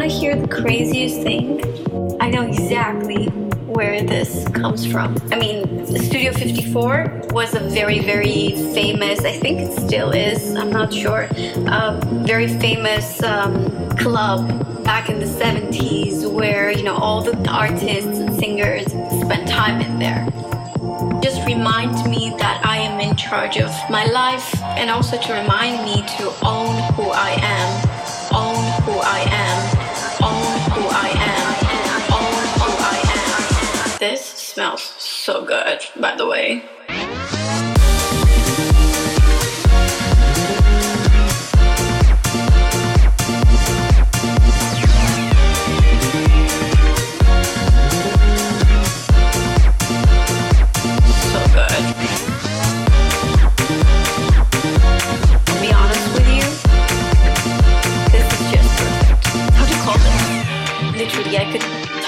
want to hear the craziest thing? I know exactly where this comes from. I mean, Studio 54 was a very, very famous, I think it still is, I'm not sure, a very famous um, club back in the 70s where, you know, all the artists and singers spent time in there. Just remind me that I am in charge of my life and also to remind me to own who I am, own who I am, This smells so good, by the way.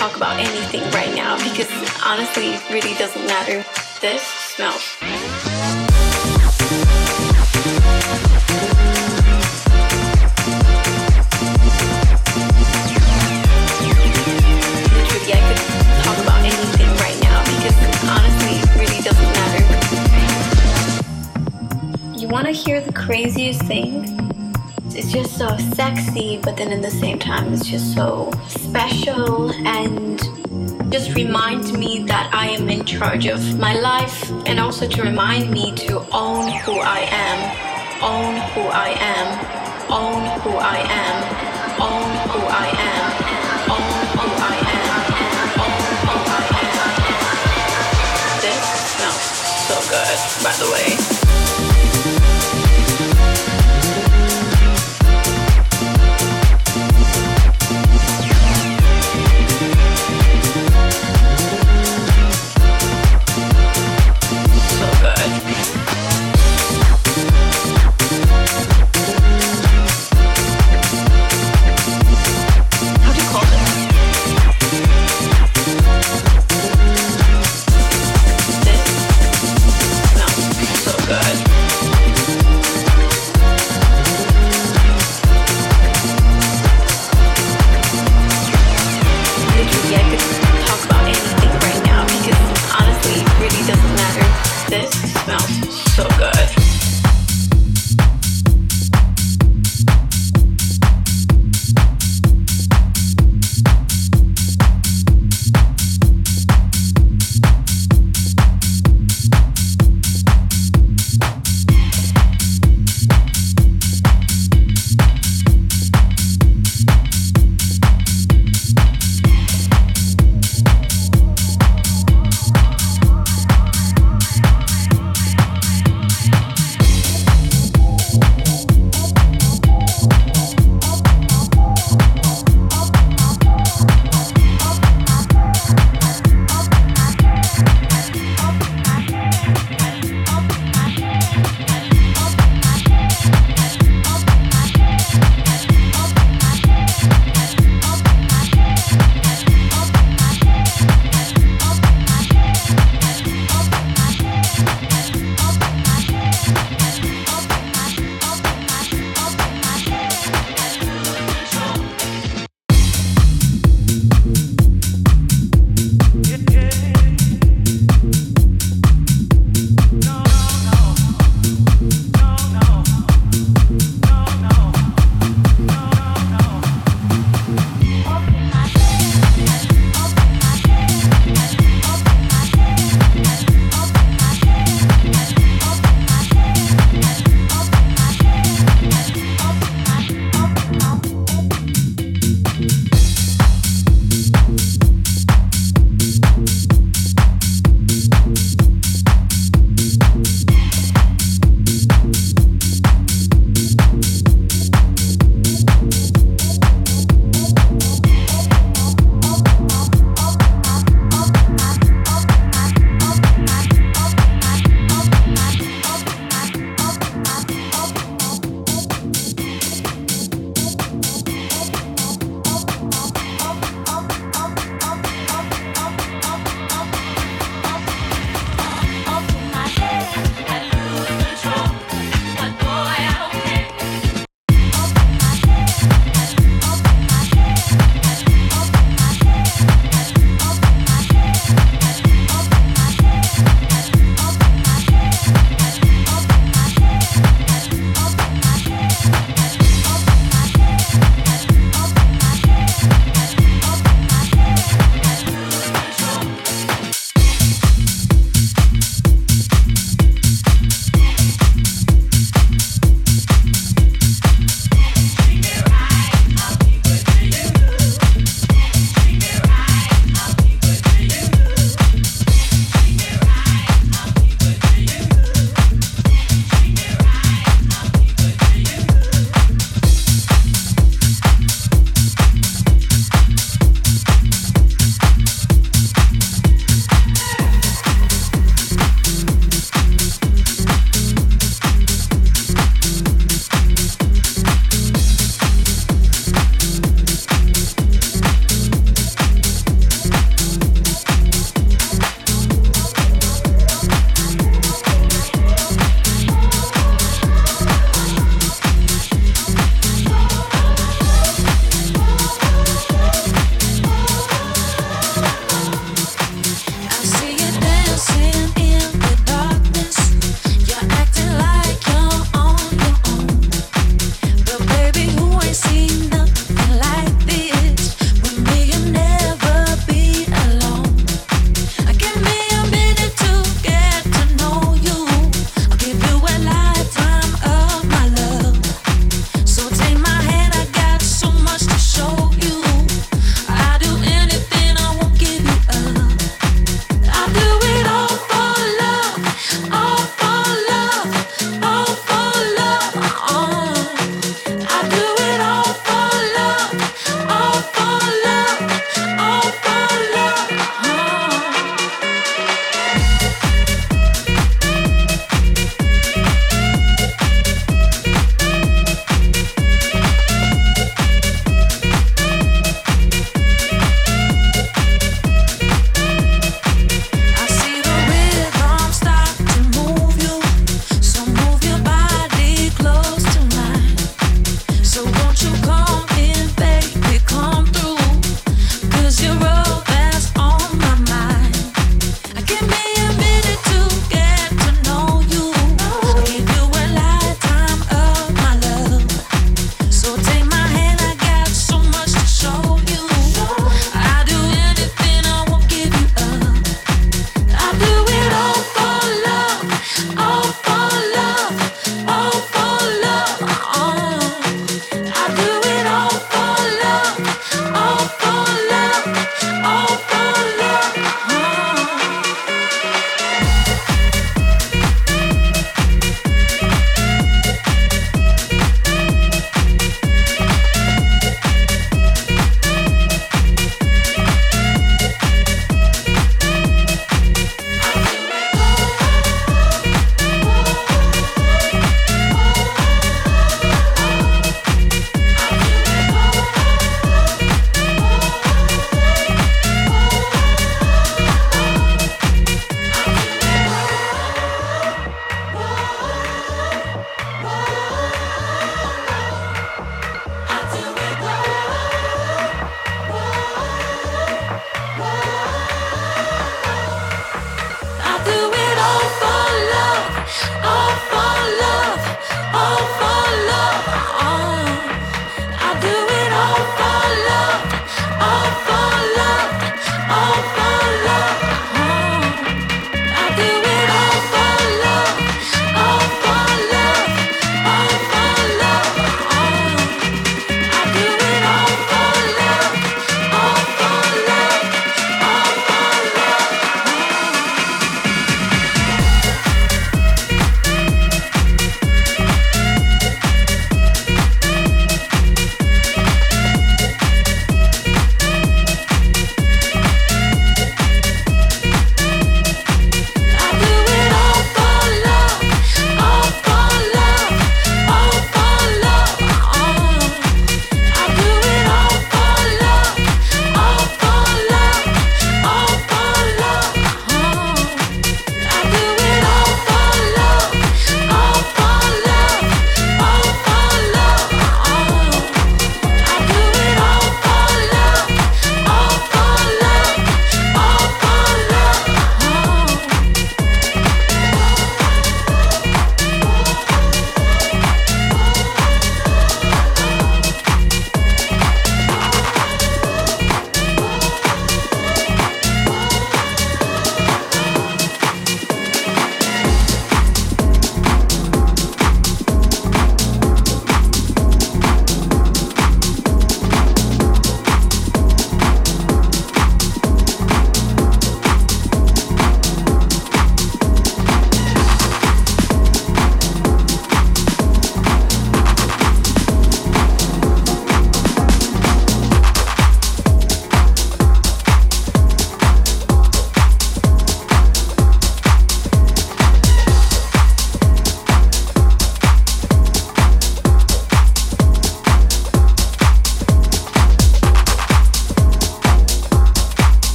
Talk about anything right now because honestly, it really doesn't matter. This smells. Want to hear the craziest thing? It's just so sexy, but then at the same time, it's just so special and just reminds me that I am in charge of my life and also to remind me to own who I am, own who I am, own who I am,